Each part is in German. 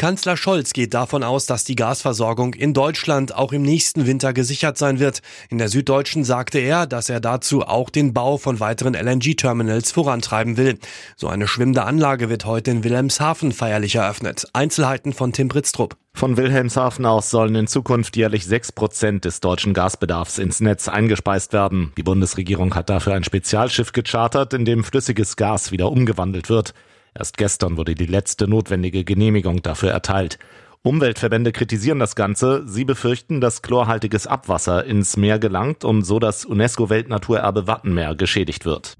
Kanzler Scholz geht davon aus, dass die Gasversorgung in Deutschland auch im nächsten Winter gesichert sein wird. In der Süddeutschen sagte er, dass er dazu auch den Bau von weiteren LNG-Terminals vorantreiben will. So eine schwimmende Anlage wird heute in Wilhelmshaven feierlich eröffnet. Einzelheiten von Tim Britztrup. Von Wilhelmshaven aus sollen in Zukunft jährlich sechs Prozent des deutschen Gasbedarfs ins Netz eingespeist werden. Die Bundesregierung hat dafür ein Spezialschiff gechartert, in dem flüssiges Gas wieder umgewandelt wird. Erst gestern wurde die letzte notwendige Genehmigung dafür erteilt. Umweltverbände kritisieren das Ganze. Sie befürchten, dass chlorhaltiges Abwasser ins Meer gelangt und so das UNESCO-Weltnaturerbe Wattenmeer geschädigt wird.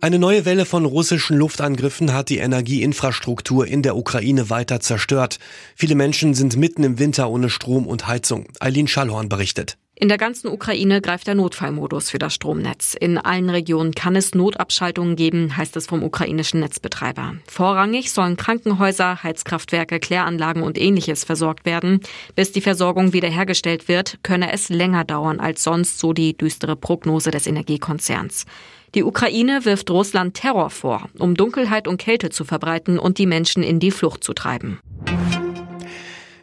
Eine neue Welle von russischen Luftangriffen hat die Energieinfrastruktur in der Ukraine weiter zerstört. Viele Menschen sind mitten im Winter ohne Strom und Heizung. Eileen Schallhorn berichtet. In der ganzen Ukraine greift der Notfallmodus für das Stromnetz. In allen Regionen kann es Notabschaltungen geben, heißt es vom ukrainischen Netzbetreiber. Vorrangig sollen Krankenhäuser, Heizkraftwerke, Kläranlagen und ähnliches versorgt werden. Bis die Versorgung wiederhergestellt wird, könne es länger dauern als sonst, so die düstere Prognose des Energiekonzerns. Die Ukraine wirft Russland Terror vor, um Dunkelheit und Kälte zu verbreiten und die Menschen in die Flucht zu treiben.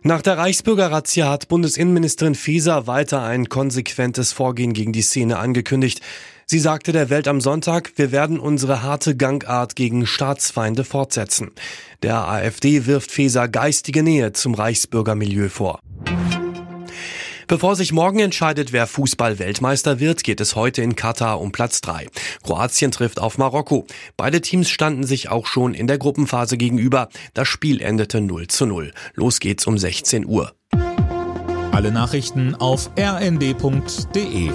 Nach der Reichsbürgerrazzia hat Bundesinnenministerin Faeser weiter ein konsequentes Vorgehen gegen die Szene angekündigt. Sie sagte der Welt am Sonntag, wir werden unsere harte Gangart gegen Staatsfeinde fortsetzen. Der AfD wirft Faeser geistige Nähe zum Reichsbürgermilieu vor. Bevor sich morgen entscheidet, wer Fußball-Weltmeister wird, geht es heute in Katar um Platz 3. Kroatien trifft auf Marokko. Beide Teams standen sich auch schon in der Gruppenphase gegenüber. Das Spiel endete 0 zu 0. Los geht's um 16 Uhr. Alle Nachrichten auf rnd.de